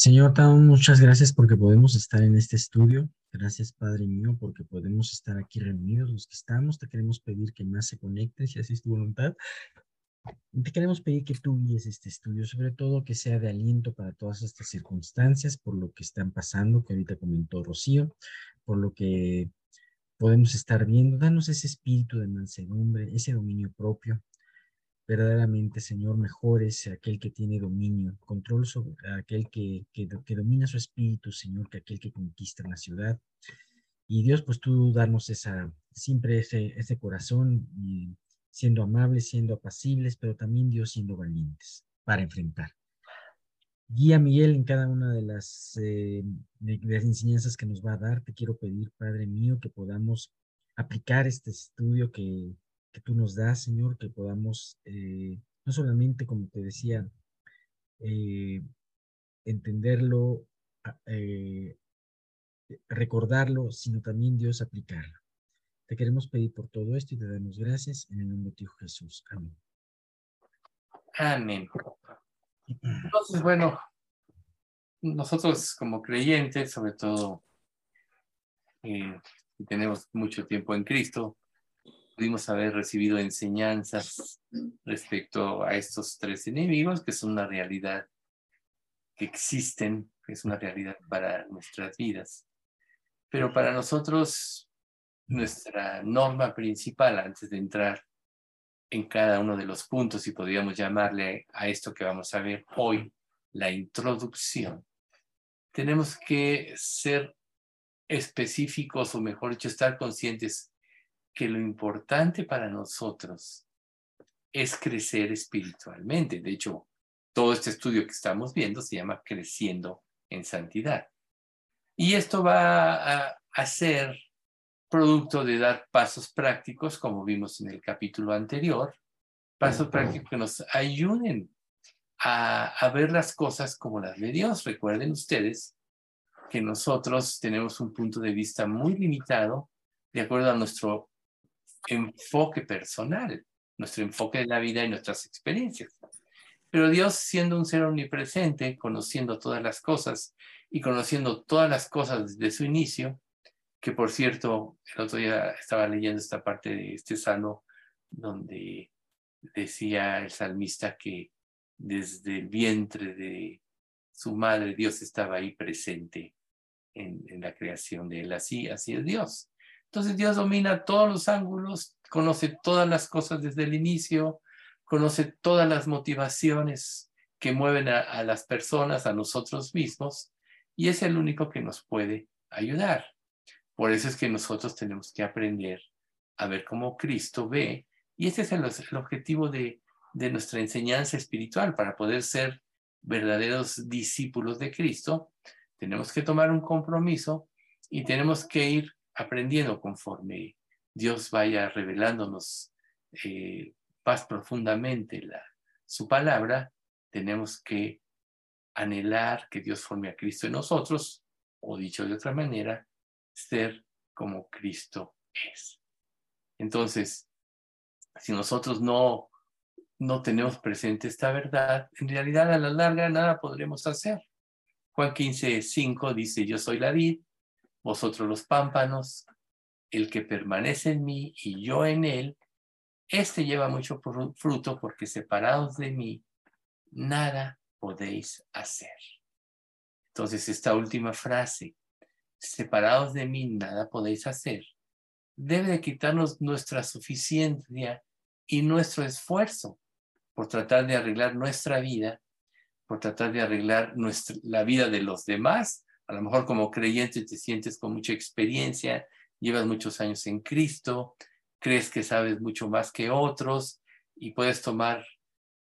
Señor, te muchas gracias porque podemos estar en este estudio. Gracias, Padre mío, porque podemos estar aquí reunidos los que estamos. Te queremos pedir que más se conecten, si así es tu voluntad. Te queremos pedir que tú guíes este estudio, sobre todo que sea de aliento para todas estas circunstancias, por lo que están pasando, que ahorita comentó Rocío, por lo que podemos estar viendo. Danos ese espíritu de mansedumbre, ese dominio propio, verdaderamente, Señor, mejor es aquel que tiene dominio, control sobre aquel que, que, domina su espíritu, Señor, que aquel que conquista la ciudad. Y Dios, pues tú darnos esa, siempre ese, ese corazón, siendo amables, siendo apacibles, pero también Dios siendo valientes para enfrentar. Guía Miguel en cada una de las, eh, de las enseñanzas que nos va a dar. Te quiero pedir, Padre mío, que podamos aplicar este estudio que que tú nos das, Señor, que podamos, eh, no solamente, como te decía, eh, entenderlo, eh, recordarlo, sino también Dios aplicarlo. Te queremos pedir por todo esto y te damos gracias en el nombre de Dios Jesús. Amén. Amén. Entonces, bueno, nosotros como creyentes, sobre todo, tenemos mucho tiempo en Cristo, pudimos haber recibido enseñanzas respecto a estos tres enemigos, que son una realidad que existen, que es una realidad para nuestras vidas. Pero para nosotros, nuestra norma principal antes de entrar en cada uno de los puntos, y podríamos llamarle a esto que vamos a ver hoy, la introducción, tenemos que ser específicos, o mejor dicho, estar conscientes que lo importante para nosotros es crecer espiritualmente. De hecho, todo este estudio que estamos viendo se llama Creciendo en Santidad. Y esto va a, ser producto de dar pasos prácticos, como vimos en el capítulo anterior, pasos prácticos que nos ayuden a, a ver las cosas como las de Dios. Recuerden ustedes que nosotros tenemos un punto de vista muy limitado de acuerdo a nuestro enfoque personal, nuestro enfoque de la vida y nuestras experiencias. Pero Dios, siendo un ser omnipresente, conociendo todas las cosas y conociendo todas las cosas desde su inicio, que por cierto, el otro día estaba leyendo esta parte de este salmo donde decía el salmista que desde el vientre de su madre Dios estaba ahí presente en, la creación de él. Así, así es Dios. Entonces Dios domina todos los ángulos, conoce todas las cosas desde el inicio, conoce todas las motivaciones que mueven a, las personas, a nosotros mismos, y es el único que nos puede ayudar. Por eso es que nosotros tenemos que aprender a ver cómo Cristo ve, y ese es el, objetivo de nuestra enseñanza espiritual, para poder ser verdaderos discípulos de Cristo, tenemos que tomar un compromiso y tenemos que ir aprendiendo conforme Dios vaya revelándonos eh, más profundamente su palabra, tenemos que anhelar que Dios forme a Cristo en nosotros, o dicho de otra manera, ser como Cristo es. Entonces, si nosotros no, no tenemos presente esta verdad, en realidad a la larga nada podremos hacer. Juan 15, 5 dice, yo soy la vid, vosotros los pámpanos, el que permanece en mí y yo en él, este lleva mucho fruto porque separados de mí, nada podéis hacer. Entonces, esta última frase, separados de mí, nada podéis hacer, debe de quitarnos nuestra suficiencia y nuestro esfuerzo por tratar de arreglar nuestra vida, por tratar de arreglar nuestra, la vida de los demás a lo mejor como creyente te sientes con mucha experiencia, llevas muchos años en Cristo, crees que sabes mucho más que otros y puedes tomar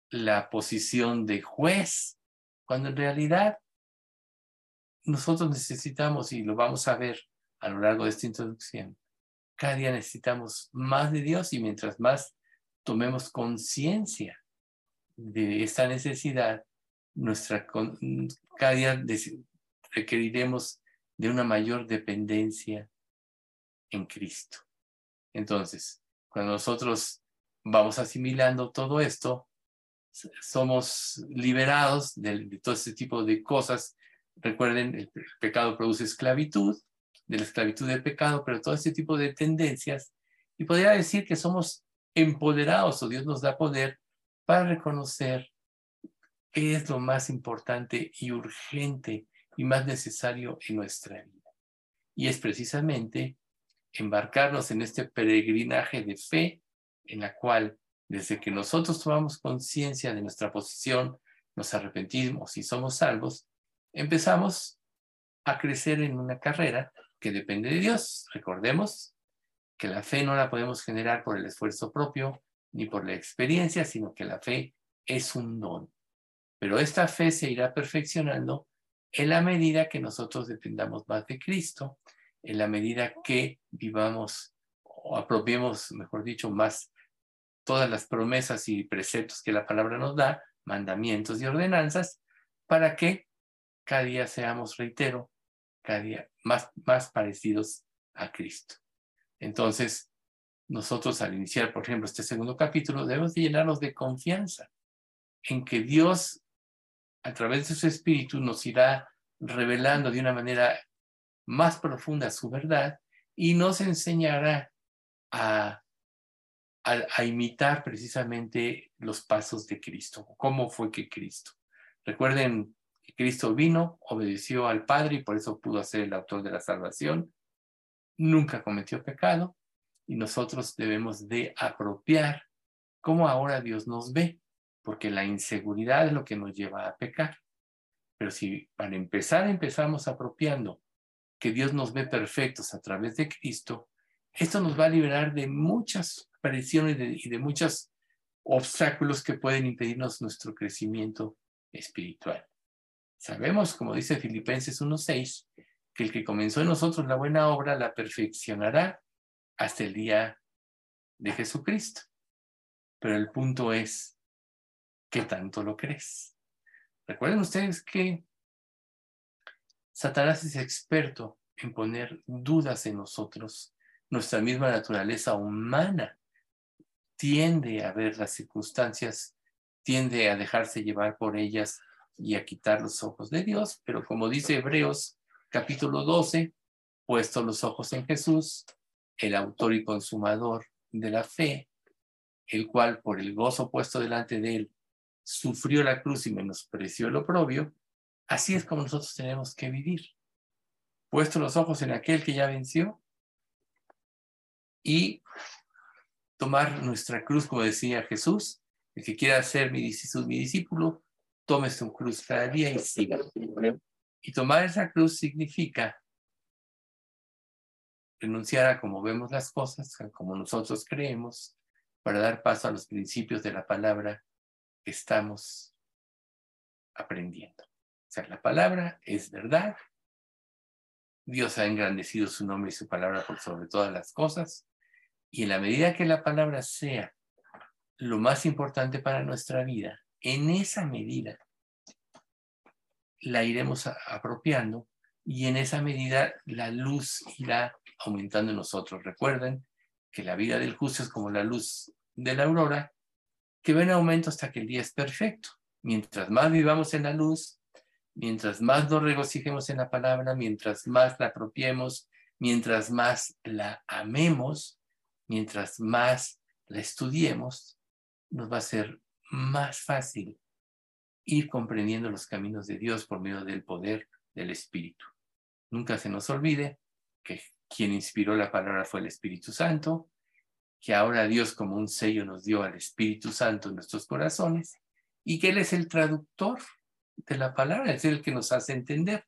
la posición de juez, cuando en realidad nosotros necesitamos, y lo vamos a ver a lo largo de esta introducción, cada día necesitamos más de Dios y mientras más tomemos conciencia de esta necesidad, nuestra, cada día requeriremos de una mayor dependencia en Cristo. Entonces, cuando nosotros vamos asimilando todo esto, somos liberados de, todo este tipo de cosas. Recuerden, el pecado produce esclavitud, de la esclavitud del pecado, pero todo este tipo de tendencias. Y podría decir que somos empoderados o Dios nos da poder para reconocer qué es lo más importante y urgente y más necesario en nuestra vida. Y es precisamente embarcarnos en este peregrinaje de fe en la cual desde que nosotros tomamos conciencia de nuestra posición, nos arrepentimos y somos salvos, empezamos a crecer en una carrera que depende de Dios. Recordemos que la fe no la podemos generar por el esfuerzo propio ni por la experiencia, sino que la fe es un don. Pero esta fe se irá perfeccionando en la medida que nosotros dependamos más de Cristo, en la medida que vivamos o apropiemos, mejor dicho, más todas las promesas y preceptos que la palabra nos da, mandamientos y ordenanzas, para que cada día seamos, reitero, cada día más, más parecidos a Cristo. Entonces, nosotros al iniciar, por ejemplo, este segundo capítulo, debemos de llenarnos de confianza en que Dios, a través de su Espíritu, nos irá revelando de una manera más profunda su verdad y nos enseñará a a, imitar precisamente los pasos de Cristo. ¿Cómo fue que Cristo? Recuerden que Cristo vino, obedeció al Padre y por eso pudo ser el autor de la salvación. Nunca cometió pecado y nosotros debemos de apropiar cómo ahora Dios nos ve, porque la inseguridad es lo que nos lleva a pecar. Pero si para empezar empezamos apropiando que Dios nos ve perfectos a través de Cristo, esto nos va a liberar de muchas apariciones y de muchos obstáculos que pueden impedirnos nuestro crecimiento espiritual. Sabemos, como dice Filipenses 1.6, que el que comenzó en nosotros la buena obra la perfeccionará hasta el día de Jesucristo. Pero el punto es, ¿qué tanto lo crees? Recuerden ustedes que Satanás es experto en poner dudas en nosotros nuestra misma naturaleza humana tiende a ver las circunstancias, tiende a dejarse llevar por ellas y a quitar los ojos de Dios, pero como dice Hebreos capítulo 12, puesto los ojos en Jesús, el autor y consumador de la fe, el cual por el gozo puesto delante de él sufrió la cruz y menospreció el oprobio, así es como nosotros tenemos que vivir. Puesto los ojos en aquel que ya venció, y tomar nuestra cruz, como decía Jesús, el que quiera ser mi, discípulo, tome su cruz cada día y siga. Y tomar esa cruz significa renunciar a como vemos las cosas, a como nosotros creemos, para dar paso a los principios de la palabra estamos aprendiendo. O sea, la palabra es verdad. Dios ha engrandecido su nombre y su palabra por sobre todas las cosas. Y en la medida que la palabra sea lo más importante para nuestra vida, en esa medida la iremos apropiando y en esa medida la luz irá aumentando en nosotros. Recuerden que la vida del justo es como la luz de la aurora, que va en aumento hasta que el día es perfecto. Mientras más vivamos en la luz, mientras más nos regocijemos en la palabra, mientras más la apropiemos, mientras más la amemos, mientras más la estudiemos, nos va a ser más fácil ir comprendiendo los caminos de Dios por medio del poder del Espíritu. Nunca se nos olvide que quien inspiró la palabra fue el Espíritu Santo, que ahora Dios como un sello nos dio al Espíritu Santo en nuestros corazones y que Él es el traductor de la palabra, es el que nos hace entender.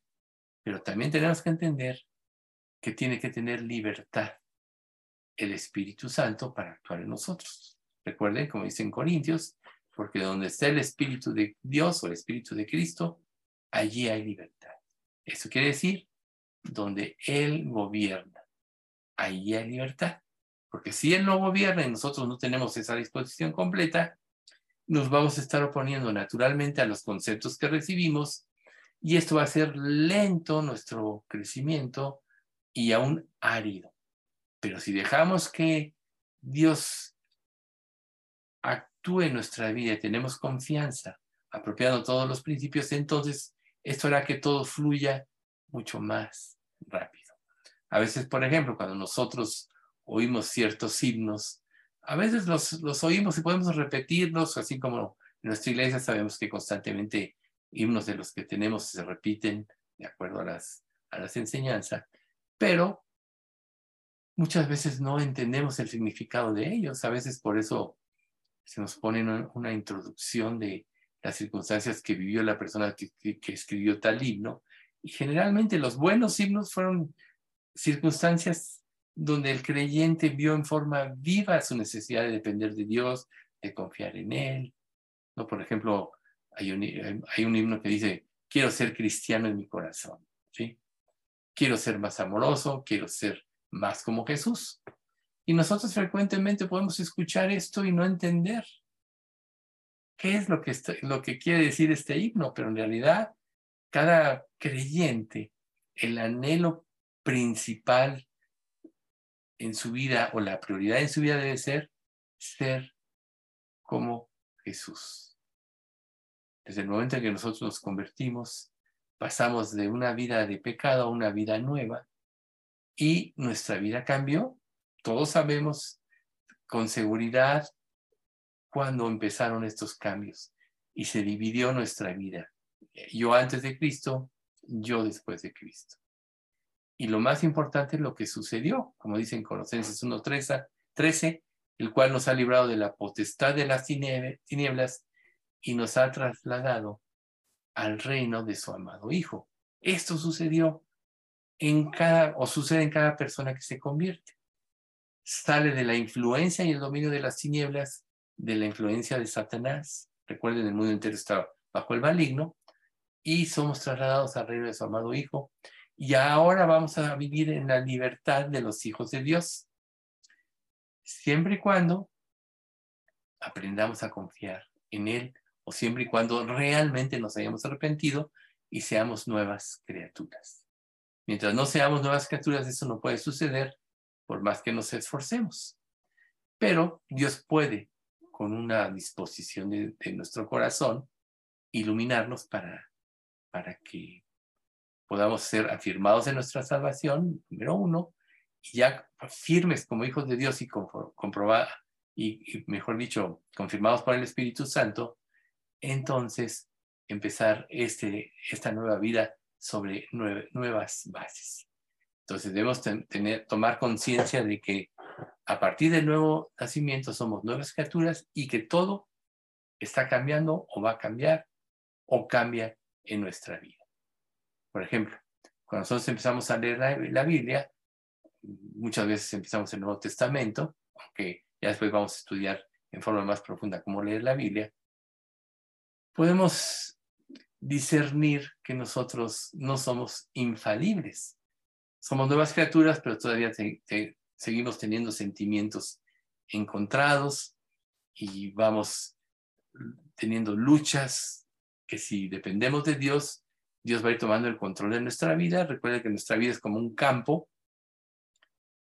Pero también tenemos que entender que tiene que tener libertad el Espíritu Santo para actuar en nosotros. Recuerden, como dice en Corintios, porque donde está el Espíritu de Dios o el Espíritu de Cristo, allí hay libertad. Eso quiere decir, donde Él gobierna, allí hay libertad. Porque si Él no gobierna y nosotros no tenemos esa disposición completa, nos vamos a estar oponiendo naturalmente a los conceptos que recibimos y esto va a ser lento nuestro crecimiento y aún árido. Pero si dejamos que Dios actúe en nuestra vida y tenemos confianza, apropiando todos los principios, entonces esto hará que todo fluya mucho más rápido. A veces, por ejemplo, cuando nosotros oímos ciertos himnos, a veces los, los oímos y podemos repetirlos, así como en nuestra iglesia sabemos que constantemente himnos de los que tenemos se repiten de acuerdo a las, a las enseñanzas, pero muchas veces no entendemos el significado de ellos. A veces por eso se nos pone una, introducción de las circunstancias que vivió la persona que, que, escribió tal himno. Y generalmente los buenos himnos fueron circunstancias donde el creyente vio en forma viva su necesidad de depender de Dios, de confiar en Él. ¿No? Por ejemplo, hay un, hay un himno que dice, quiero ser cristiano en mi corazón. ¿sí? Quiero ser más amoroso, quiero ser más como Jesús. Y nosotros frecuentemente podemos escuchar esto y no entender qué es lo que, lo que quiere decir este himno, pero en realidad cada creyente, el anhelo principal en su vida o la prioridad en su vida debe ser ser como Jesús. Desde el momento en que nosotros nos convertimos, pasamos de una vida de pecado a una vida nueva y nuestra vida cambió. Todos sabemos con seguridad cuando empezaron estos cambios y se dividió nuestra vida. Yo antes de Cristo, yo después de Cristo. Y lo más importante es lo que sucedió, como dicen Colosenses 1.13, el cual nos ha librado de la potestad de las tinieblas y nos ha trasladado al reino de su amado Hijo. Esto sucedió en cada, o sucede en cada persona que se convierte. Sale de la influencia y el dominio de las tinieblas, de la influencia de Satanás. Recuerden, el mundo entero está bajo el maligno y somos trasladados al reino de su amado Hijo. Y ahora vamos a vivir en la libertad de los hijos de Dios. Siempre y cuando aprendamos a confiar en Él o siempre y cuando realmente nos hayamos arrepentido y seamos nuevas criaturas. Mientras no seamos nuevas criaturas, eso no puede suceder por más que nos esforcemos. Pero Dios puede, con una disposición de, nuestro corazón, iluminarnos para, para que podamos ser afirmados en nuestra salvación, número uno, y ya firmes como hijos de Dios y comprobar, y, mejor dicho, confirmados por el Espíritu Santo, entonces empezar este, esta nueva vida sobre nuevas bases. Entonces debemos tener, tomar conciencia de que a partir del nuevo nacimiento somos nuevas criaturas y que todo está cambiando o va a cambiar o cambia en nuestra vida. Por ejemplo, cuando nosotros empezamos a leer la, Biblia, muchas veces empezamos el Nuevo Testamento, aunque ya después vamos a estudiar en forma más profunda cómo leer la Biblia, podemos discernir que nosotros no somos infalibles. Somos nuevas criaturas, pero todavía seguimos teniendo sentimientos encontrados y vamos teniendo luchas que si dependemos de Dios, Dios va a ir tomando el control de nuestra vida. Recuerda que nuestra vida es como un campo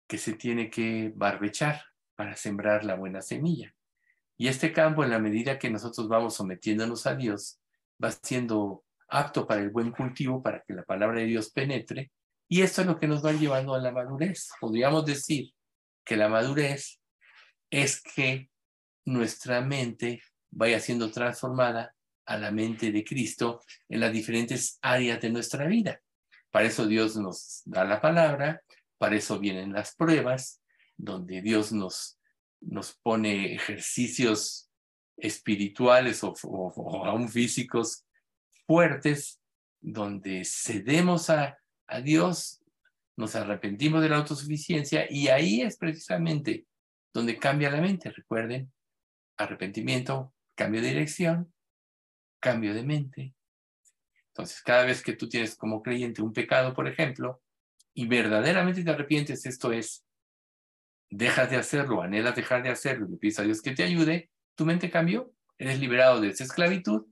que se tiene que barbechar para sembrar la buena semilla. Y este campo, en la medida que nosotros vamos sometiéndonos a Dios, va siendo apto para el buen cultivo, para que la palabra de Dios penetre. Y esto es lo que nos va llevando a la madurez. Podríamos decir que la madurez es que nuestra mente vaya siendo transformada a la mente de Cristo en las diferentes áreas de nuestra vida. Para eso Dios nos da la palabra, para eso vienen las pruebas, donde Dios nos nos pone ejercicios espirituales o, aún físicos fuertes, donde cedemos a, a Dios, nos arrepentimos de la autosuficiencia y ahí es precisamente donde cambia la mente. Recuerden, arrepentimiento, cambio de dirección, cambio de mente. Entonces, cada vez que tú tienes como creyente un pecado, por ejemplo, y verdaderamente te arrepientes, esto es, dejas de hacerlo, anhelas dejar de hacerlo, le pides a Dios que te ayude, tu mente cambió, eres liberado de esa esclavitud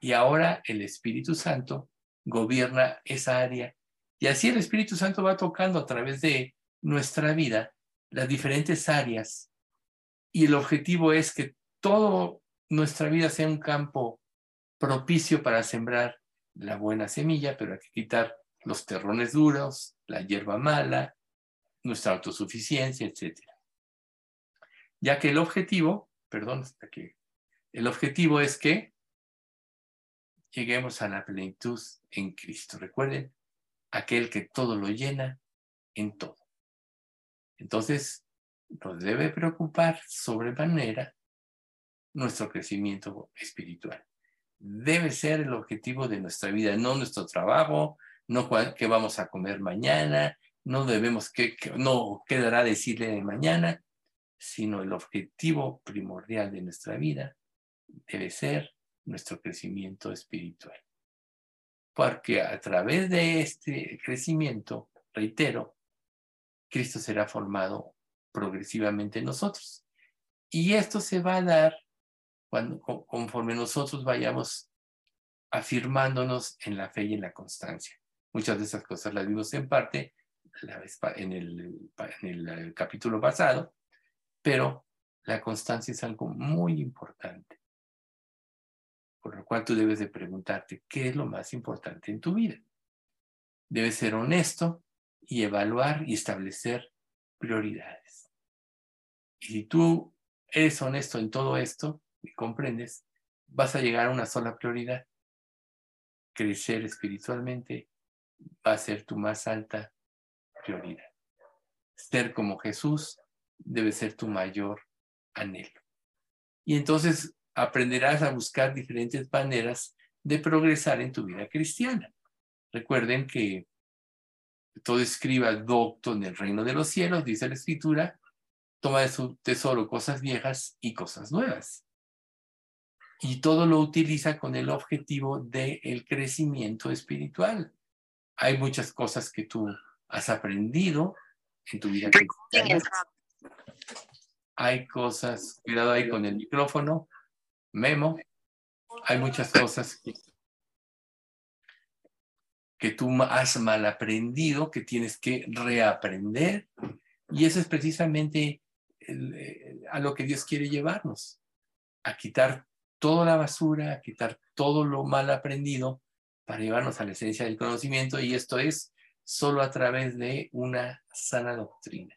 y ahora el Espíritu Santo gobierna esa área. Y así el Espíritu Santo va tocando a través de nuestra vida las diferentes áreas. Y el objetivo es que todo nuestra vida sea un campo propicio para sembrar la buena semilla, pero hay que quitar los terrones duros, la hierba mala, nuestra autosuficiencia, etc. Ya que el objetivo, perdón, hasta el objetivo es que lleguemos a la plenitud en Cristo. Recuerden, aquel que todo lo llena en todo. Entonces, nos debe preocupar sobremanera nuestro crecimiento espiritual. Debe ser el objetivo de nuestra vida, no nuestro trabajo, no qué vamos a comer mañana, no debemos que, no quedará decirle de mañana, sino el objetivo primordial de nuestra vida debe ser nuestro crecimiento espiritual. Porque a través de este crecimiento, reitero, Cristo será formado progresivamente en nosotros. Y esto se va a dar conforme nosotros vayamos afirmándonos en la fe y en la constancia. Muchas de esas cosas las vimos en parte en el, en el capítulo pasado, pero la constancia es algo muy importante. Por lo cual tú debes de preguntarte, ¿qué es lo más importante en tu vida? Debes ser honesto y evaluar y establecer prioridades. Y si tú eres honesto en todo esto y comprendes, vas a llegar a una sola prioridad. Crecer espiritualmente va a ser tu más alta prioridad. Ser como Jesús debe ser tu mayor anhelo. Y entonces aprenderás a buscar diferentes maneras de progresar en tu vida cristiana. Recuerden que todo escriba docto en el reino de los cielos, dice la escritura, toma de su tesoro cosas viejas y cosas nuevas. Y todo lo utiliza con el objetivo del crecimiento espiritual. Hay muchas cosas que tú has aprendido en tu vida cristiana. Hay cosas, cuidado ahí con el micrófono, Memo, hay muchas cosas que, tú has mal aprendido, que tienes que reaprender. Y eso es precisamente eh, a lo que Dios quiere llevarnos, a quitar toda la basura, a quitar todo lo mal aprendido para llevarnos a la esencia del conocimiento. Y esto es solo a través de una sana doctrina.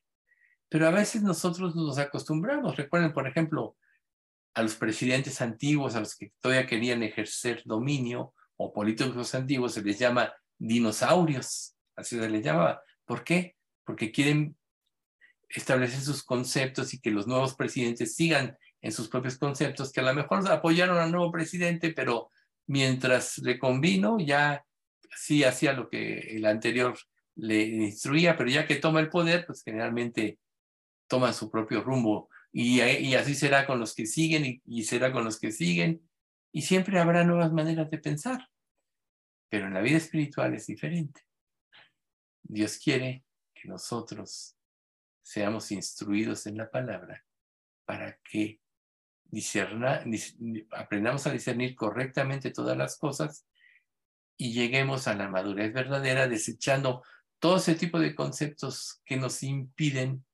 Pero a veces nosotros nos acostumbramos. Recuerden, por ejemplo, a los presidentes antiguos, a los que todavía querían ejercer dominio, o políticos antiguos, se les llama dinosaurios, así se les llamaba. ¿Por qué? Porque quieren establecer sus conceptos y que los nuevos presidentes sigan en sus propios conceptos, que a lo mejor apoyaron al nuevo presidente, pero mientras le convino, ya sí hacía lo que el anterior le instruía, pero ya que toma el poder, pues generalmente toma su propio rumbo y, así será con los que siguen y, será con los que siguen. Y siempre habrá nuevas maneras de pensar. Pero en la vida espiritual es diferente. Dios quiere que nosotros seamos instruidos en la palabra para que aprendamos a discernir correctamente todas las cosas y lleguemos a la madurez verdadera desechando todo ese tipo de conceptos que nos impiden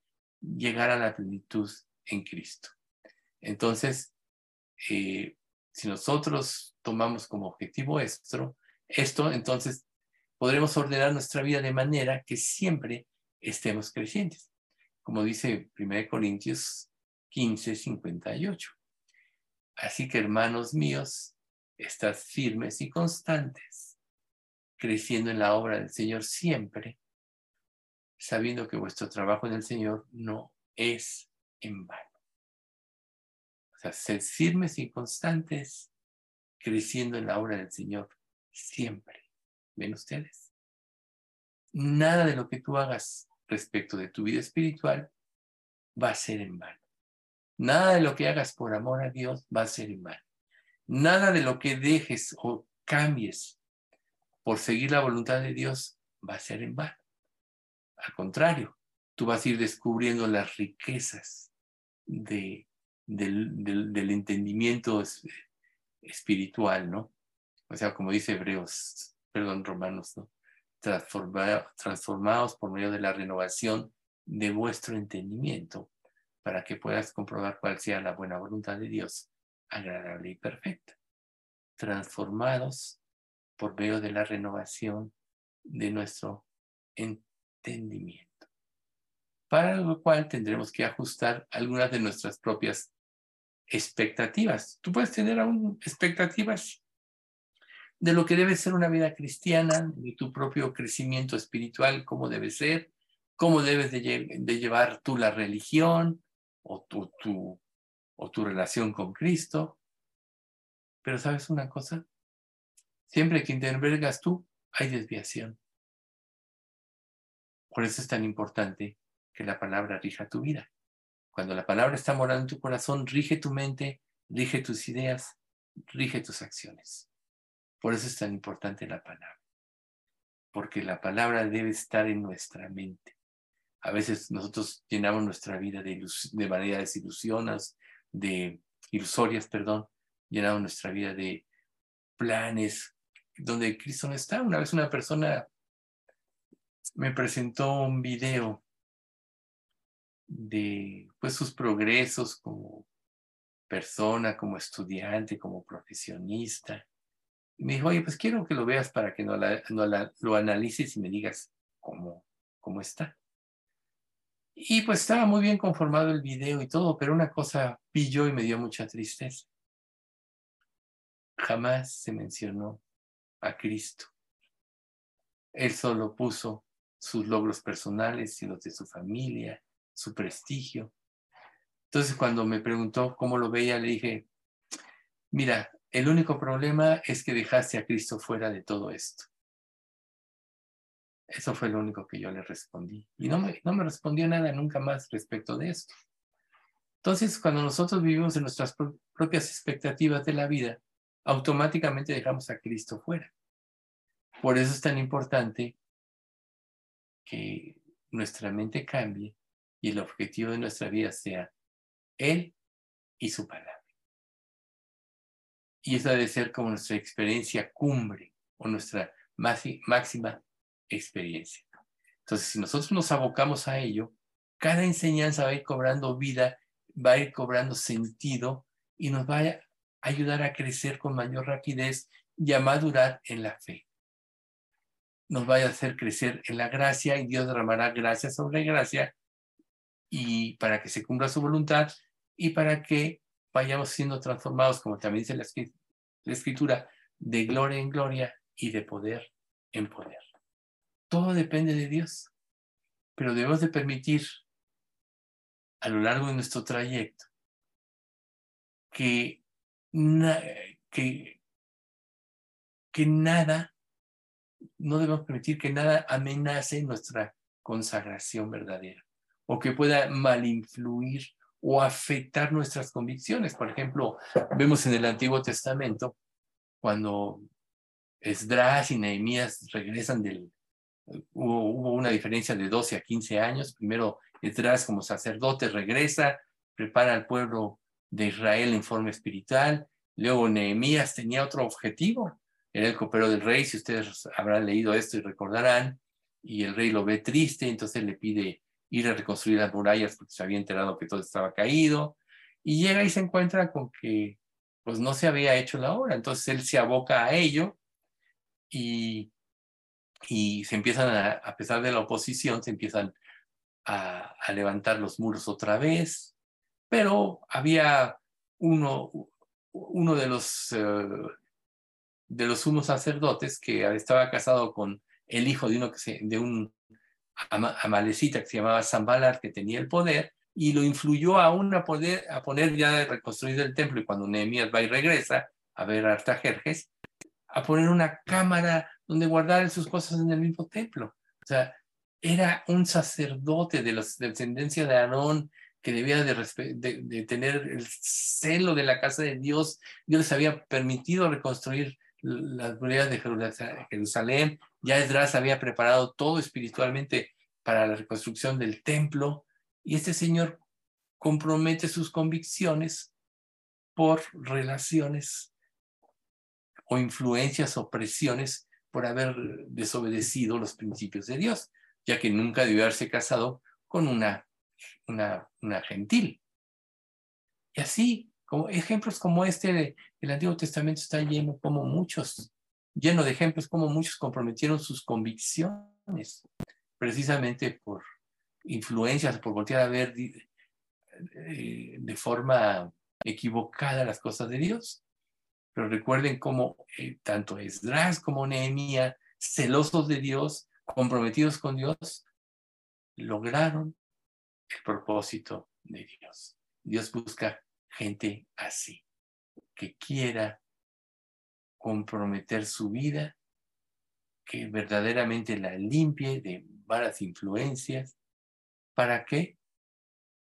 llegar a la plenitud en Cristo. Entonces, eh, si nosotros tomamos como objetivo esto, esto, entonces podremos ordenar nuestra vida de manera que siempre estemos crecientes. Como dice 1 Corintios 15, 58. Así que, hermanos míos, estad firmes y constantes, creciendo en la obra del Señor siempre, sabiendo que vuestro trabajo en el Señor no es en vano. O sea, ser firmes y constantes, creciendo en la obra del Señor siempre. ¿Ven ustedes? Nada de lo que tú hagas respecto de tu vida espiritual va a ser en vano. Nada de lo que hagas por amor a Dios va a ser en vano. Nada de lo que dejes o cambies por seguir la voluntad de Dios va a ser en vano. Al contrario, tú vas a ir descubriendo las riquezas de, del, entendimiento espiritual, ¿no? O sea, como dice Hebreos, perdón, Romanos, ¿no? transformados por medio de la renovación de vuestro entendimiento para que puedas comprobar cuál sea la buena voluntad de Dios, agradable y perfecta, transformados por medio de la renovación de nuestro entendimiento, para lo cual tendremos que ajustar algunas de nuestras propias expectativas. Tú puedes tener aún expectativas de lo que debe ser una vida cristiana, de tu propio crecimiento espiritual, cómo debe ser, cómo debes de, llevar tú la religión o tu, relación con Cristo. Pero sabes una cosa, siempre que intervengas tú, hay desviación. Por eso es tan importante que la palabra rija tu vida. Cuando la palabra está morando en tu corazón, rige tu mente, rige tus ideas, rige tus acciones. Por eso es tan importante la palabra. Porque la palabra debe estar en nuestra mente. A veces nosotros llenamos nuestra vida de, de manera desilusionas, de ilusorias, perdón, llenamos nuestra vida de planes donde Cristo no está. Una vez una persona me presentó un video de pues, sus progresos como persona, como estudiante, como profesionista. Y me dijo, oye, pues quiero que lo veas para que no, lo analices y me digas cómo, cómo está. Y pues estaba muy bien conformado el video y todo, pero una cosa pilló y me dio mucha tristeza. Jamás se mencionó a Cristo. Él solo puso sus logros personales y los de su familia, su prestigio. Entonces cuando me preguntó cómo lo veía, le dije, mira, el único problema es que dejaste a Cristo fuera de todo esto. Eso fue lo único que yo le respondí. Y no me, no me respondió nada nunca más respecto de esto. Entonces, cuando nosotros vivimos en nuestras propias expectativas de la vida, automáticamente dejamos a Cristo fuera. Por eso es tan importante que nuestra mente cambie y el objetivo de nuestra vida sea Él y su palabra. Y esa debe ser como nuestra experiencia cumbre o nuestra máxima experiencia. Entonces, si nosotros nos abocamos a ello, cada enseñanza va a ir cobrando vida, va a ir cobrando sentido y nos va a ayudar a crecer con mayor rapidez y a madurar en la fe nos vaya a hacer crecer en la gracia y Dios derramará gracia sobre gracia y para que se cumpla su voluntad y para que vayamos siendo transformados, como también dice la escritura, de gloria en gloria y de poder en poder. Todo depende de Dios, pero debemos de permitir a lo largo de nuestro trayecto que, que, que nada no debemos permitir que nada amenace nuestra consagración verdadera o que pueda malinfluir o afectar nuestras convicciones. Por ejemplo, vemos en el Antiguo Testamento cuando Esdras y Nehemías regresan del... Hubo, una diferencia de 12 a 15 años. Primero Esdras como sacerdote regresa, prepara al pueblo de Israel en forma espiritual. Luego Nehemías tenía otro objetivo, era el copero del rey, si ustedes habrán leído esto y recordarán, y el rey lo ve triste, entonces le pide ir a reconstruir las murallas porque se había enterado que todo estaba caído, y llega y se encuentra con que pues no se había hecho la obra, entonces él se aboca a ello y, y se empiezan, a, a pesar de la oposición, se empiezan a, a levantar los muros otra vez, pero había uno, uno de los eh, de los sumos sacerdotes que estaba casado con el hijo de, uno de un amalecita que se llamaba Zambalar, que tenía el poder, y lo influyó aún a, poder, a poner ya reconstruido el templo, y cuando Nehemías va y regresa a ver a Artajerjes, a poner una cámara donde guardar sus cosas en el mismo templo. O sea, era un sacerdote de la descendencia de Aarón que debía de, tener el celo de la casa de Dios. Dios les había permitido reconstruir las murallas de Jerusalén, ya Esdras había preparado todo espiritualmente para la reconstrucción del templo, y este señor compromete sus convicciones por relaciones o influencias o presiones por haber desobedecido los principios de Dios, ya que nunca debió haberse casado con una, una, gentil. Y así Como ejemplos como este el Antiguo Testamento está lleno como muchos, lleno de ejemplos como muchos comprometieron sus convicciones, precisamente por influencias, por voltear a ver eh, de forma equivocada las cosas de Dios. Pero recuerden cómo eh, tanto Esdras como Nehemías, celosos de Dios, comprometidos con Dios, lograron el propósito de Dios. Dios busca gente así, que quiera comprometer su vida, que verdaderamente la limpie de malas influencias. ¿Para qué?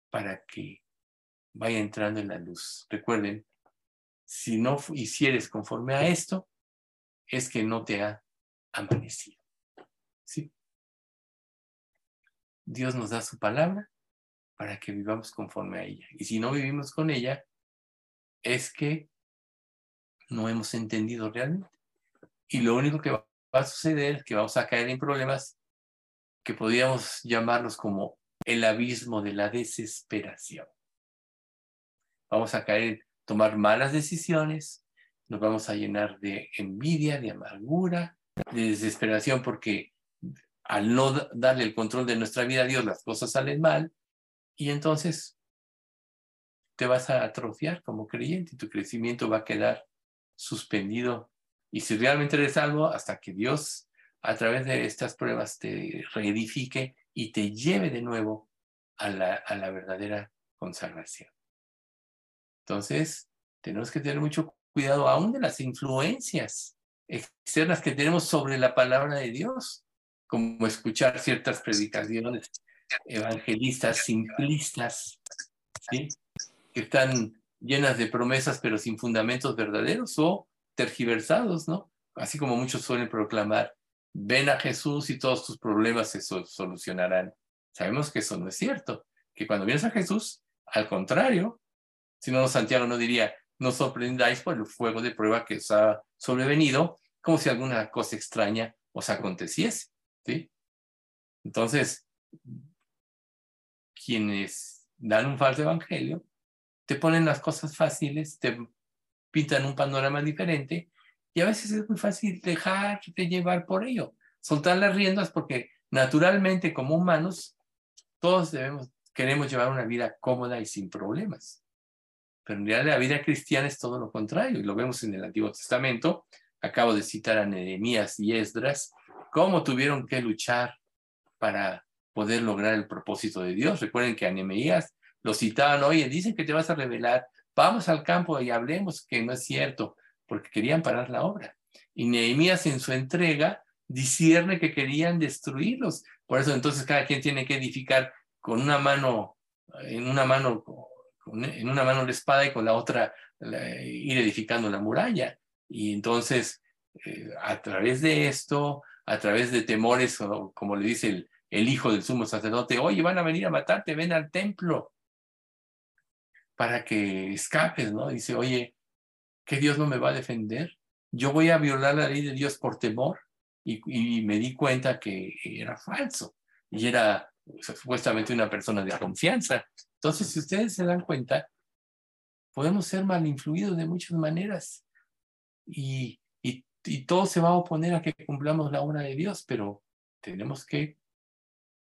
Para que vaya entrando en la luz. Recuerden, si no hicieres conforme a esto, es que no te ha amanecido. ¿Sí? Dios nos da su palabra para que vivamos conforme a ella. Y si no vivimos con ella, es que no hemos entendido realmente. Y lo único que va a suceder es que vamos a caer en problemas que podríamos llamarlos como el abismo de la desesperación. Vamos a caer, tomar malas decisiones, nos vamos a llenar de envidia, de amargura, de desesperación, porque al no darle el control de nuestra vida a Dios, las cosas salen mal, y entonces te vas a atrofiar como creyente y tu crecimiento va a quedar suspendido. Y si realmente eres algo, hasta que Dios a través de estas pruebas te reedifique y te lleve de nuevo a la, a la verdadera consagración. Entonces, tenemos que tener mucho cuidado aún de las influencias externas que tenemos sobre la palabra de Dios, como escuchar ciertas predicaciones evangelistas simplistas, que están llenas de promesas pero sin fundamentos verdaderos o tergiversados, ¿no? Así como muchos suelen proclamar, ven a Jesús y todos tus problemas se solucionarán. Sabemos que eso no es cierto, que cuando vienes a Jesús, al contrario, si no, Santiago no diría, no sorprendáis por el fuego de prueba que os ha sobrevenido, como si alguna cosa extraña os aconteciese. Entonces, quienes dan un falso evangelio, te ponen las cosas fáciles, te pintan un panorama diferente y a veces es muy fácil dejarte llevar por ello, soltar las riendas porque naturalmente como humanos todos debemos, queremos llevar una vida cómoda y sin problemas. Pero en realidad la vida cristiana es todo lo contrario y lo vemos en el Antiguo Testamento. Acabo de citar a Nehemías y Esdras, cómo tuvieron que luchar para poder lograr el propósito de Dios. Recuerden que a Nehemías lo citaban, oye, dicen que te vas a revelar, vamos al campo y hablemos que no es cierto, porque querían parar la obra. Y Nehemías en su entrega discierne que querían destruirlos. Por eso entonces cada quien tiene que edificar con una mano, en una mano en una mano la espada y con la otra ir edificando la muralla. Y entonces, eh, a través de esto, a través de temores, como le dice el, hijo del sumo sacerdote, oye, van a venir a matarte, ven al templo para que escapes, ¿no? Dice, oye, ¿qué Dios no me va a defender? Yo voy a violar la ley de Dios por temor y me di cuenta que era falso y era supuestamente una persona de confianza. Entonces, si ustedes se dan cuenta, podemos ser mal influidos de muchas maneras. Y, todo se va a oponer a que cumplamos la obra de Dios, pero tenemos que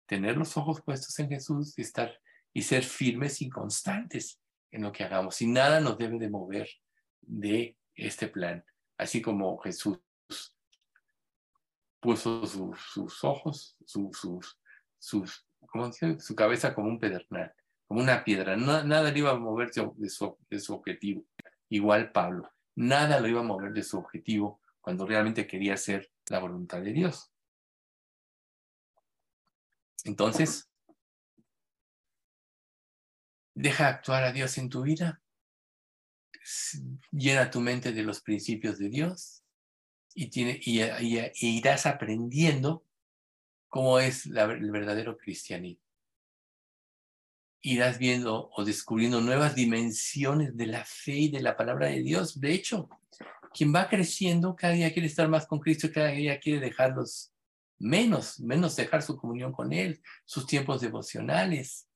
tener los ojos puestos en Jesús y estar y ser firmes y constantes en lo que hagamos. Y nada nos debe de mover de este plan, así como Jesús puso sus ojos, sus, su cabeza como un pedernal como una piedra. nada le iba a mover de su, objetivo. Igual Pablo, nada lo iba a mover de su objetivo cuando realmente quería hacer la voluntad de Dios. Entonces, deja actuar a Dios en tu vida, llena tu mente de los principios de Dios y, tiene, y, irás aprendiendo cómo es el verdadero cristianismo irás viendo o descubriendo nuevas dimensiones de la fe y de la palabra de Dios. De hecho, quien va creciendo cada día quiere estar más con Cristo, cada día quiere dejarlos menos, menos dejar su comunión con Él, sus tiempos devocionales.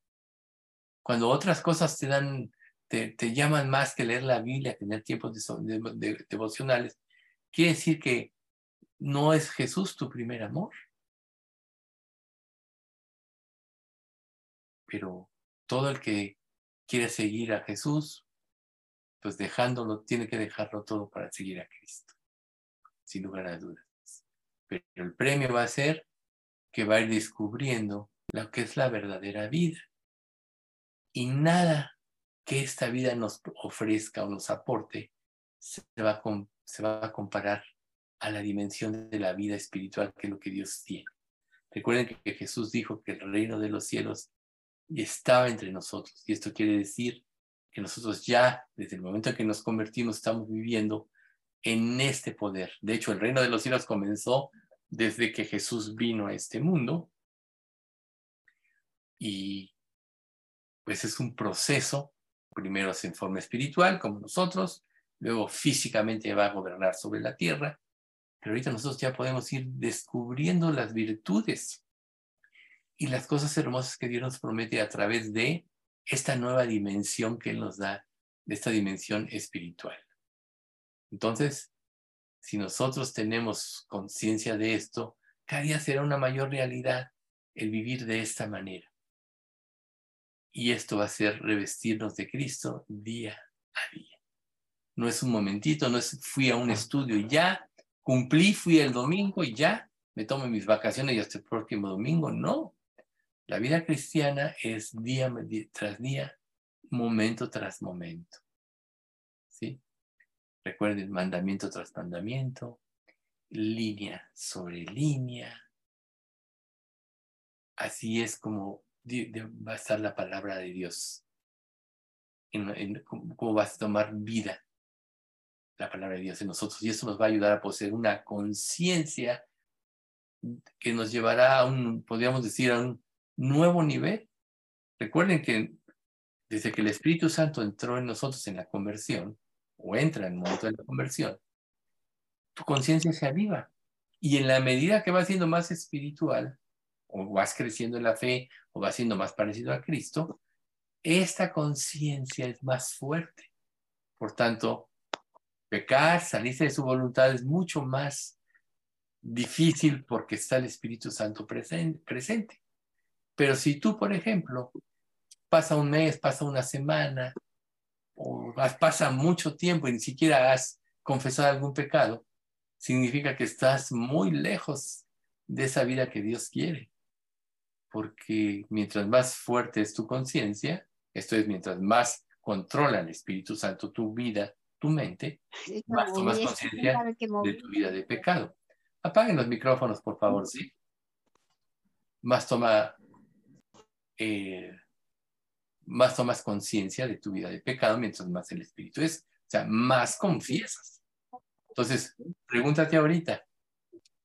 Cuando otras cosas te dan, te, llaman más que leer la Biblia, tener tiempos de, devocionales, quiere decir que no es Jesús tu primer amor. Pero todo el que quiere seguir a Jesús, pues dejándolo, tiene que dejarlo todo para seguir a Cristo, sin lugar a dudas. Pero el premio va a ser que va a ir descubriendo lo que es la verdadera vida. Y nada que esta vida nos ofrezca o nos aporte se va, a, se va a comparar a la dimensión de la vida espiritual que es lo que Dios tiene. Recuerden que Jesús dijo que el reino de los cielos estaba entre nosotros. Y esto quiere decir que nosotros ya, desde el momento en que nos convertimos, estamos viviendo en este poder. De hecho, el reino de los cielos comenzó desde que Jesús vino a este mundo. Y pues es un proceso primero es en forma espiritual, como nosotros, luego físicamente va a gobernar sobre la tierra, pero ahorita nosotros ya podemos ir descubriendo las virtudes y las cosas hermosas que Dios nos promete a través de esta nueva dimensión que Él nos da, de esta dimensión espiritual. Entonces, si nosotros tenemos conciencia de esto, cada día será una mayor realidad el vivir de esta manera. Y esto va a ser revestirnos de Cristo día a día. No es un momentito, no es fui a un estudio y ya, cumplí, fui el domingo y ya, me tomo mis vacaciones y hasta el próximo domingo. No. La vida cristiana es día tras día, momento tras momento. ¿Sí? Recuerden, mandamiento tras mandamiento, línea sobre línea. Así es como va a estar la palabra de Dios. Cómo va a tomar vida la palabra de Dios en nosotros. Y eso nos va a ayudar a poseer una conciencia que nos llevará a un, podríamos decir, a un nuevo nivel. Recuerden que desde que el Espíritu Santo entró en nosotros en la conversión, o entra en el momento de la conversión, tu conciencia se aviva. Y en la medida que va siendo más espiritual, o vas creciendo en la fe o vas siendo más parecido a Cristo, esta conciencia es más fuerte. Por tanto, pecar, salirse de su voluntad es mucho más difícil porque está el Espíritu Santo presente. Pero si tú, por ejemplo, pasa un mes, pasa una semana, o pasa mucho tiempo y ni siquiera has confesado algún pecado, significa que estás muy lejos de esa vida que Dios quiere porque mientras más fuerte es tu conciencia, esto es, mientras más controla el Espíritu Santo tu vida, tu mente, más tomas conciencia de tu vida de pecado. Apaguen los micrófonos, por favor, sí. Más toma, eh, más tomas conciencia de tu vida de pecado, mientras más el Espíritu es, o sea, más confiesas. Entonces, pregúntate ahorita,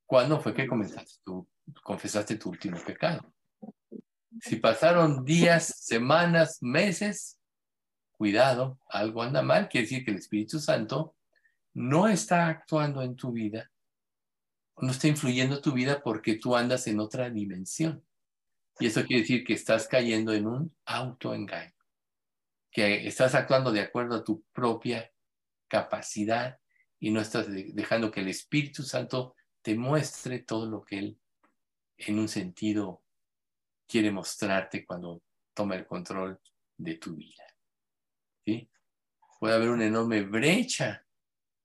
¿cuándo fue que comenzaste tú, confesaste tu último pecado? Si pasaron días, semanas, meses, cuidado, algo anda mal, quiere decir que el Espíritu Santo no está actuando en tu vida, no está influyendo en tu vida porque tú andas en otra dimensión. Y eso quiere decir que estás cayendo en un autoengaño, que estás actuando de acuerdo a tu propia capacidad y no estás dejando que el Espíritu Santo te muestre todo lo que Él, en un sentido quiere mostrarte cuando toma el control de tu vida. Puede haber una enorme brecha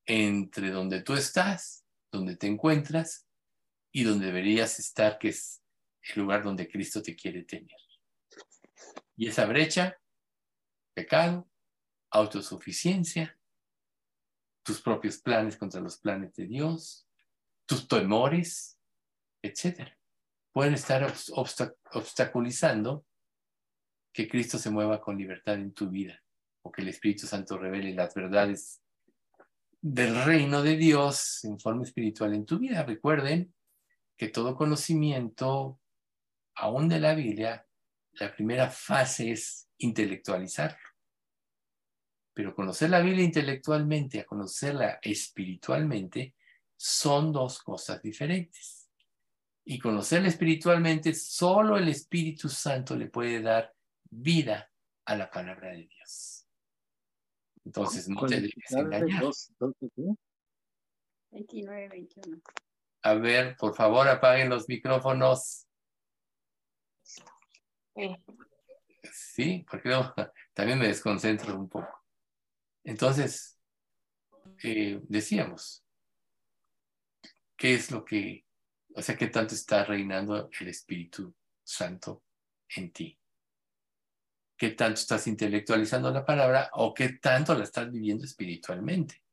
entre donde tú estás, donde te encuentras y donde deberías estar, que es el lugar donde Cristo te quiere tener. Y esa brecha, pecado, autosuficiencia, tus propios planes contra los planes de Dios, tus temores, etcétera pueden estar obstaculizando que Cristo se mueva con libertad en tu vida o que el Espíritu Santo revele las verdades del reino de Dios en forma espiritual en tu vida. Recuerden que todo conocimiento, aún de la Biblia, la primera fase es intelectualizarlo. Pero conocer la Biblia intelectualmente a conocerla espiritualmente son dos cosas diferentes y conocerle espiritualmente, solo el Espíritu Santo le puede dar vida a la palabra de Dios. Entonces, no te dejes engañar. 29, 21. A ver, por favor, apaguen los micrófonos. Sí, porque también me desconcentro un poco. Entonces, eh, decíamos, ¿qué es lo que, o sea, qué tanto está reinando el Espíritu Santo en ti? ¿Qué tanto estás intelectualizando la palabra o qué tanto la estás viviendo espiritualmente?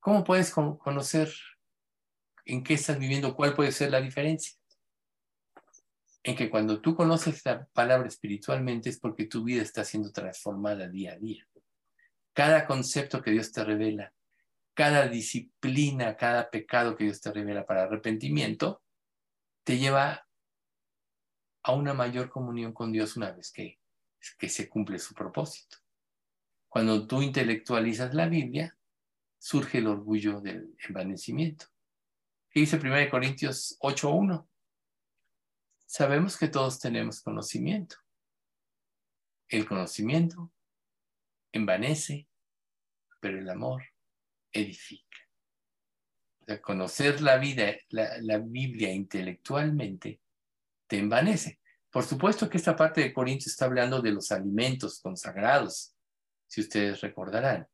¿Cómo puedes conocer en qué estás viviendo? ¿Cuál puede ser la diferencia? En que cuando tú conoces la palabra espiritualmente es porque tu vida está siendo transformada día a día. Cada concepto que Dios te revela, cada disciplina, cada pecado que Dios te revela para arrepentimiento, te lleva a una mayor comunión con Dios una vez que, que se cumple su propósito. Cuando tú intelectualizas la Biblia, surge el orgullo del envanecimiento. ¿Qué dice 1 Corintios 8.1? Sabemos que todos tenemos conocimiento. El conocimiento envanece, pero el amor edifica. Conocer la vida, la, Biblia intelectualmente te envanece. Por supuesto que esta parte de Corintios está hablando de los alimentos consagrados, si ustedes recordarán,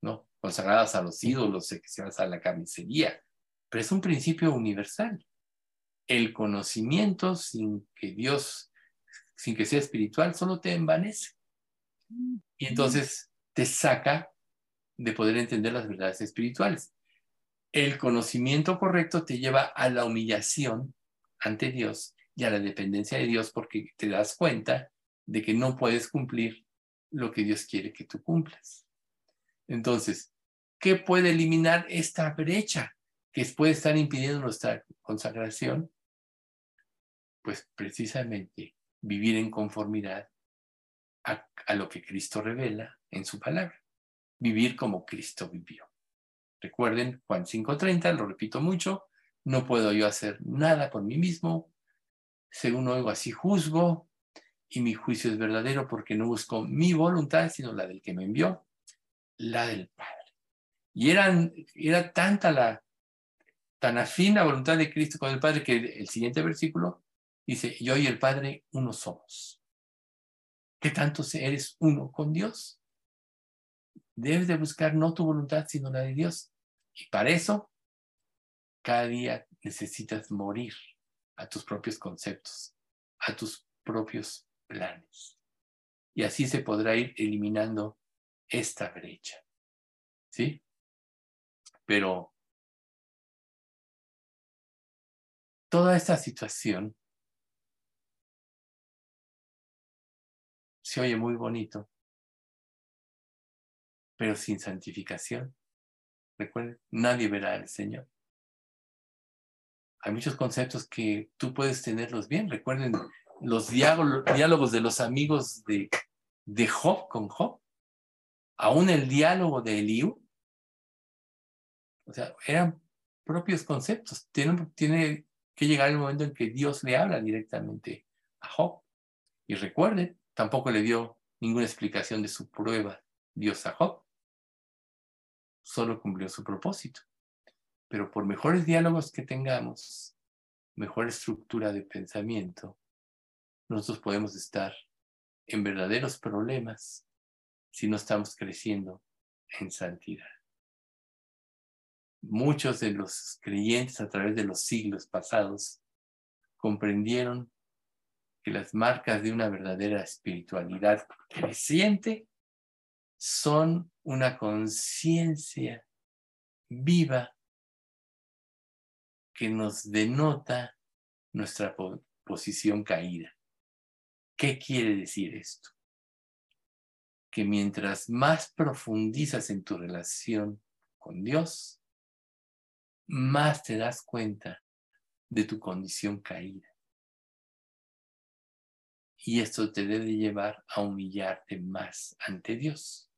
¿no? Consagrados a los ídolos, que se a la carnicería, pero es un principio universal. El conocimiento sin que Dios, sin que sea espiritual, solo te envanece. Y entonces te saca de poder entender las verdades espirituales. El conocimiento correcto te lleva a la humillación ante Dios y a la dependencia de Dios porque te das cuenta de que no puedes cumplir lo que Dios quiere que tú cumplas. Entonces, ¿qué puede eliminar esta brecha que puede estar impidiendo nuestra consagración? Pues precisamente vivir en conformidad a, lo que Cristo revela en su palabra. Vivir como Cristo vivió. Recuerden Juan 5:30, lo repito mucho, no puedo yo hacer nada por mí mismo, según oigo así juzgo, y mi juicio es verdadero porque no busco mi voluntad, sino la del que me envió, la del Padre. Y era tanta la, tan afín la voluntad de Cristo con el Padre que el siguiente versículo dice, yo y el Padre uno somos. ¿Qué tanto eres uno con Dios? Debes de buscar no tu voluntad, sino la de Dios. Y para eso, cada día necesitas morir a tus propios conceptos, a tus propios planes. Y así se podrá ir eliminando esta brecha. ¿Sí? Pero toda esta situación se oye muy bonito, pero sin santificación. Recuerden, nadie verá al Señor. Hay muchos conceptos que tú puedes tenerlos bien. Recuerden los diálogos de los amigos de, de Job con Job. Aún el diálogo de Eliú. O sea, eran propios conceptos. Tiene, tiene que llegar el momento en que Dios le habla directamente a Job. Y recuerden, Tampoco le dio ninguna explicación de su prueba Dios a Job. Solo cumplió su propósito. Pero por mejores diálogos que tengamos, mejor estructura de pensamiento, nosotros podemos estar en verdaderos problemas si no estamos creciendo en santidad. Muchos de los creyentes a través de los siglos pasados comprendieron que las marcas de una verdadera espiritualidad creciente son una conciencia viva que nos denota nuestra posición caída. ¿Qué quiere decir esto? Que mientras más profundizas en tu relación con Dios, más te das cuenta de tu condición caída. Y esto te debe llevar a humillarte más ante Dios.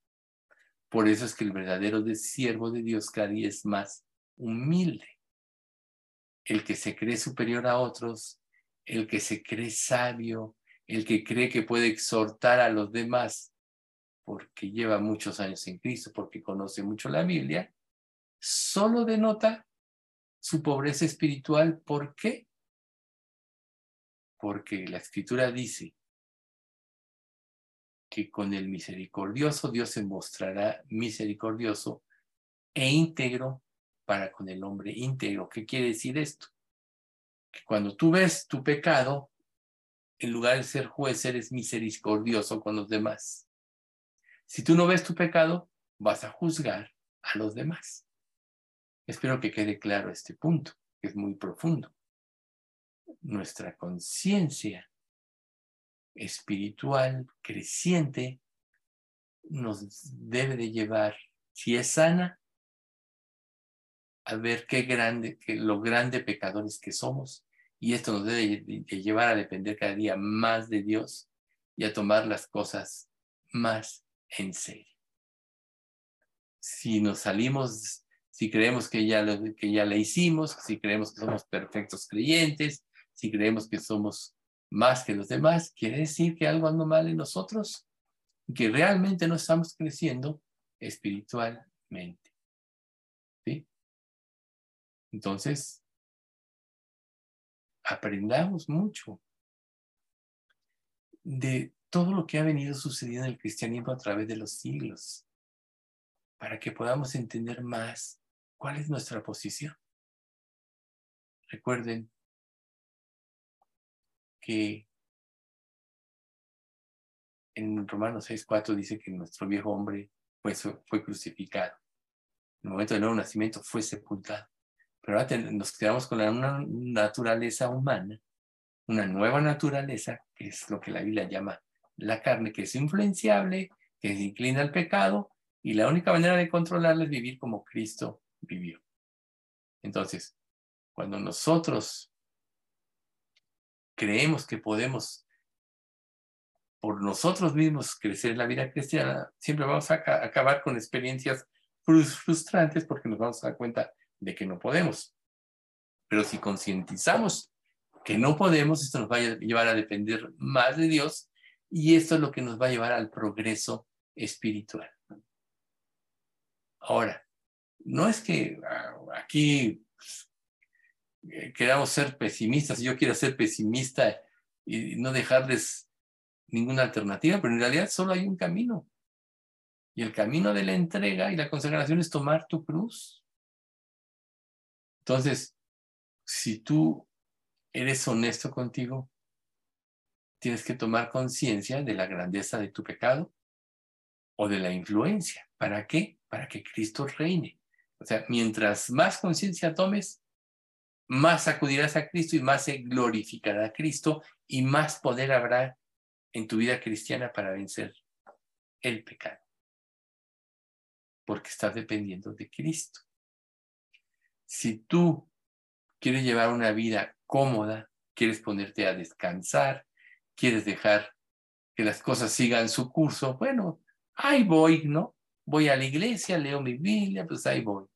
Por eso es que el verdadero siervo de Dios cada día es más humilde. El que se cree superior a otros, el que se cree sabio, el que cree que puede exhortar a los demás porque lleva muchos años en Cristo, porque conoce mucho la Biblia, solo denota su pobreza espiritual. ¿Por qué? Porque la escritura dice que con el misericordioso Dios se mostrará misericordioso e íntegro para con el hombre íntegro. ¿Qué quiere decir esto? Que cuando tú ves tu pecado, en lugar de ser juez, eres misericordioso con los demás. Si tú no ves tu pecado, vas a juzgar a los demás. Espero que quede claro este punto, que es muy profundo. Nuestra conciencia espiritual creciente nos debe de llevar, si es sana, a ver qué grande, qué, lo grande pecadores que somos. Y esto nos debe de llevar a depender cada día más de Dios y a tomar las cosas más en serio. Si nos salimos, si creemos que ya, lo, que ya le hicimos, si creemos que somos perfectos creyentes, si creemos que somos más que los demás, quiere decir que algo anda mal en nosotros y que realmente no estamos creciendo espiritualmente. ¿Sí? Entonces, aprendamos mucho de todo lo que ha venido sucediendo en el cristianismo a través de los siglos, para que podamos entender más cuál es nuestra posición. Recuerden que en Romanos 6.4 dice que nuestro viejo hombre fue, fue crucificado. En el momento del nuevo nacimiento fue sepultado. Pero ahora nos quedamos con una naturaleza humana, una nueva naturaleza, que es lo que la Biblia llama la carne que es influenciable, que se inclina al pecado, y la única manera de controlarla es vivir como Cristo vivió. Entonces, cuando nosotros creemos que podemos por nosotros mismos crecer en la vida cristiana, siempre vamos a acabar con experiencias frustrantes porque nos vamos a dar cuenta de que no podemos. Pero si concientizamos que no podemos, esto nos va a llevar a depender más de Dios y esto es lo que nos va a llevar al progreso espiritual. Ahora, no es que ah, aquí queramos ser pesimistas, yo quiero ser pesimista y no dejarles ninguna alternativa, pero en realidad solo hay un camino. Y el camino de la entrega y la consagración es tomar tu cruz. Entonces, si tú eres honesto contigo, tienes que tomar conciencia de la grandeza de tu pecado o de la influencia. ¿Para qué? Para que Cristo reine. O sea, mientras más conciencia tomes, más acudirás a Cristo y más se glorificará a Cristo y más poder habrá en tu vida cristiana para vencer el pecado. Porque estás dependiendo de Cristo. Si tú quieres llevar una vida cómoda, quieres ponerte a descansar, quieres dejar que las cosas sigan su curso, bueno, ahí voy, ¿no? Voy a la iglesia, leo mi Biblia, pues ahí voy.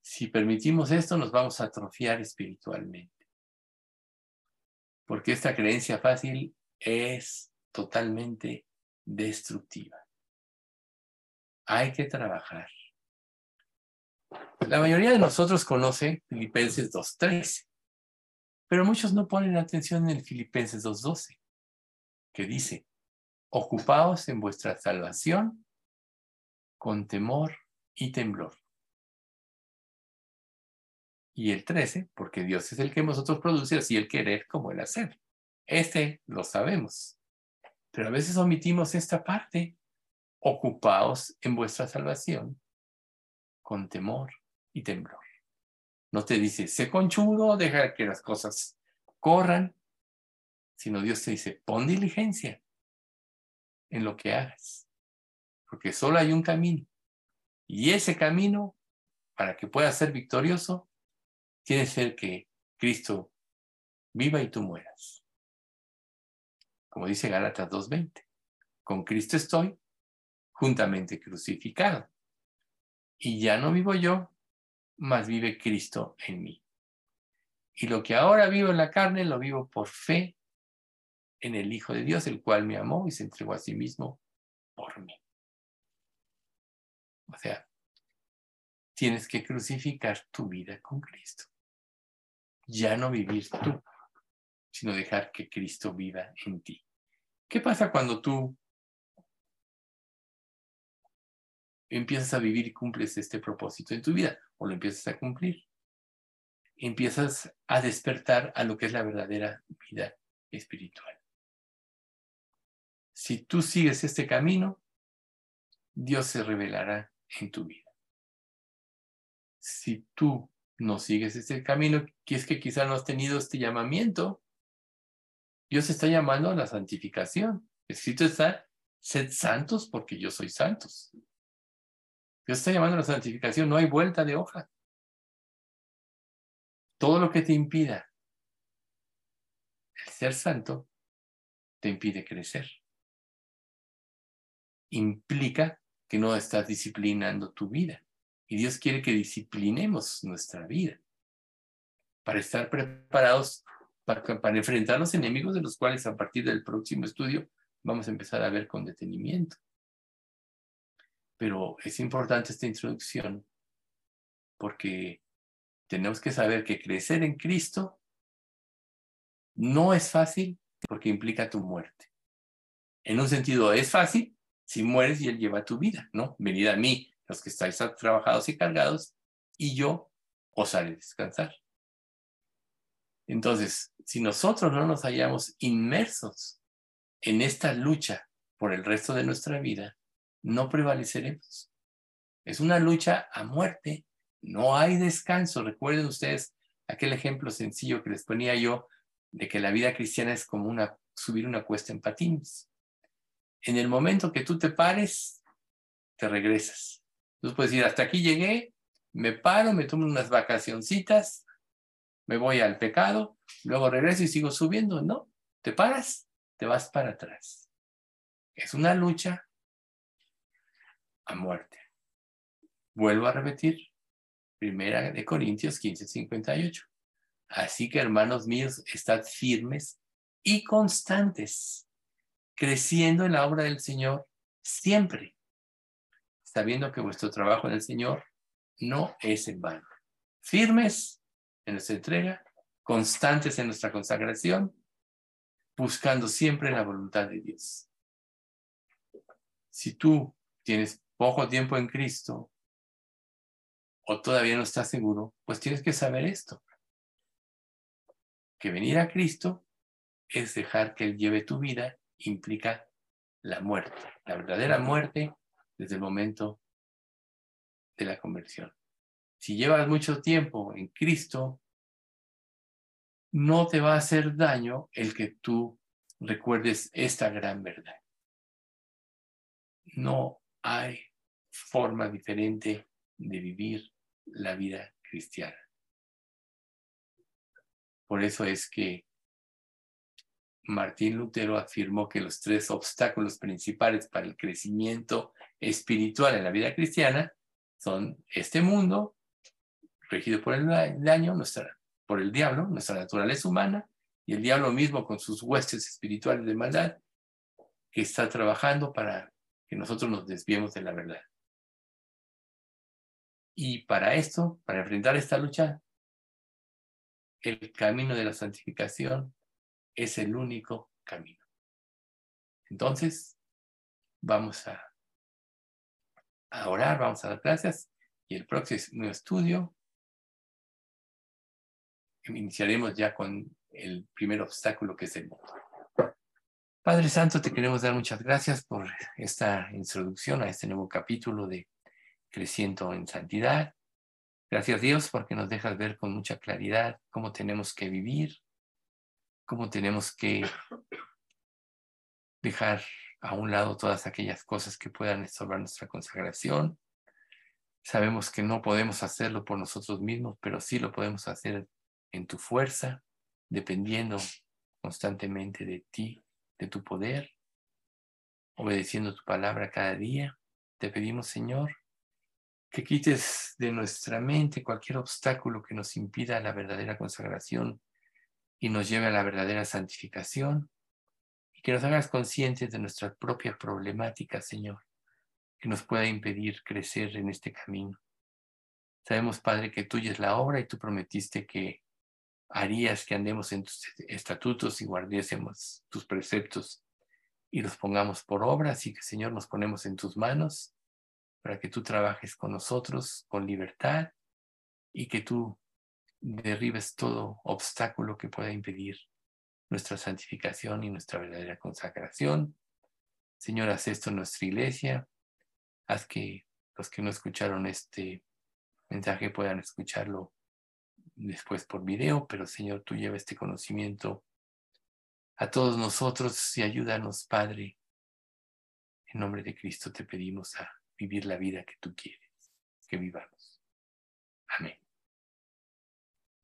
Si permitimos esto, nos vamos a atrofiar espiritualmente. Porque esta creencia fácil es totalmente destructiva. Hay que trabajar. La mayoría de nosotros conoce Filipenses 2.13. Pero muchos no ponen atención en el Filipenses 2.12, que dice, ocupaos en vuestra salvación con temor y temblor. Y el 13, porque Dios es el que nosotros produce, así el querer como el hacer. Este lo sabemos. Pero a veces omitimos esta parte. Ocupaos en vuestra salvación con temor y temblor. No te dice, sé conchudo, deja que las cosas corran, sino Dios te dice, pon diligencia en lo que hagas, porque solo hay un camino. Y ese camino, para que pueda ser victorioso, que ser que Cristo viva y tú mueras. Como dice Gálatas 2.20, con Cristo estoy juntamente crucificado. Y ya no vivo yo, más vive Cristo en mí. Y lo que ahora vivo en la carne, lo vivo por fe en el Hijo de Dios, el cual me amó y se entregó a sí mismo O sea, tienes que crucificar tu vida con Cristo. Ya no vivir tú, sino dejar que Cristo viva en ti. ¿Qué pasa cuando tú empiezas a vivir y cumples este propósito en tu vida o lo empiezas a cumplir? Empiezas a despertar a lo que es la verdadera vida espiritual. Si tú sigues este camino, Dios se revelará en tu vida. Si tú no sigues este camino, que es que quizá no has tenido este llamamiento, Dios está llamando a la santificación. Escrito está, sed santos porque yo soy santos. Dios está llamando a la santificación, no hay vuelta de hoja. Todo lo que te impida el ser santo te impide crecer. Implica que no estás disciplinando tu vida. Y Dios quiere que disciplinemos nuestra vida para estar preparados para, enfrentar los enemigos de los cuales a partir del próximo estudio vamos a empezar a ver con detenimiento. Pero es importante esta introducción porque tenemos que saber que crecer en Cristo no es fácil porque implica tu muerte. En un sentido es fácil si mueres y Él lleva tu vida, ¿no? Venid a mí, los que estáis trabajados y cargados, y yo os haré descansar. Entonces, si nosotros no nos hallamos inmersos en esta lucha por el resto de nuestra vida, no prevaleceremos. Es una lucha a muerte, no hay descanso. Recuerden ustedes aquel ejemplo sencillo que les ponía yo de que la vida cristiana es como subir una cuesta en patines. En el momento que tú te pares, te regresas. Tú puedes decir, hasta aquí llegué, me paro, me tomo unas vacacioncitas, me voy al pecado, luego regreso y sigo subiendo. No, te paras, te vas para atrás. Es una lucha a muerte. Vuelvo a repetir, primera de Corintios 15, 58. Así que, hermanos míos, estad firmes y constantes, creciendo en la obra del Señor siempre, sabiendo que vuestro trabajo en el Señor no es en vano. Firmes en nuestra entrega, constantes en nuestra consagración, buscando siempre la voluntad de Dios. Si tú tienes poco tiempo en Cristo o todavía no estás seguro, pues tienes que saber esto. Que venir a Cristo es dejar que Él lleve tu vida, implica la muerte, la verdadera muerte desde el momento de la conversión si llevas mucho tiempo en Cristo, no te va a hacer daño el que tú recuerdes esta gran verdad. No hay forma diferente de vivir la vida cristiana. Por eso es que Martín Lutero afirmó que los tres obstáculos principales para el crecimiento espiritual en la vida cristiana son este mundo, regido por el daño, nuestra, por el diablo, nuestra naturaleza humana, y el diablo mismo con sus huestes espirituales de maldad, que está trabajando para que nosotros nos desviemos de la verdad. Y para esto, para enfrentar esta lucha, el camino de la santificación es el único camino. Entonces, vamos a, a orar, vamos a dar gracias y el próximo estudio iniciaremos ya con el primer obstáculo que es el mundo. Padre Santo, te queremos dar muchas gracias por esta introducción a este nuevo capítulo de Creciendo en Santidad. Gracias Dios porque nos dejas ver con mucha claridad cómo tenemos que vivir, cómo tenemos que dejar a un lado todas aquellas cosas que puedan estorbar nuestra consagración. Sabemos que no podemos hacerlo por nosotros mismos, pero sí lo podemos hacer en tu fuerza, dependiendo constantemente de ti, de tu poder, obedeciendo tu palabra cada día. Te pedimos, Señor, que quites de nuestra mente cualquier obstáculo que nos impida la verdadera consagración y nos lleve a la verdadera santificación que nos hagas conscientes de nuestra propia problemática, Señor, que nos pueda impedir crecer en este camino. Sabemos, Padre, que tuya es la obra y tú prometiste que harías que andemos en tus estatutos y guardiésemos tus preceptos y los pongamos por obra. Así que, Señor, nos ponemos en tus manos para que tú trabajes con nosotros con libertad y que tú derribes todo obstáculo que pueda impedir nuestra santificación y nuestra verdadera consagración. Señor, haz esto en nuestra iglesia. Haz que los que no escucharon este mensaje puedan escucharlo después por video, pero Señor, tú lleva este conocimiento a todos nosotros y ayúdanos, Padre. En nombre de Cristo te pedimos a vivir la vida que tú quieres que vivamos. Amén.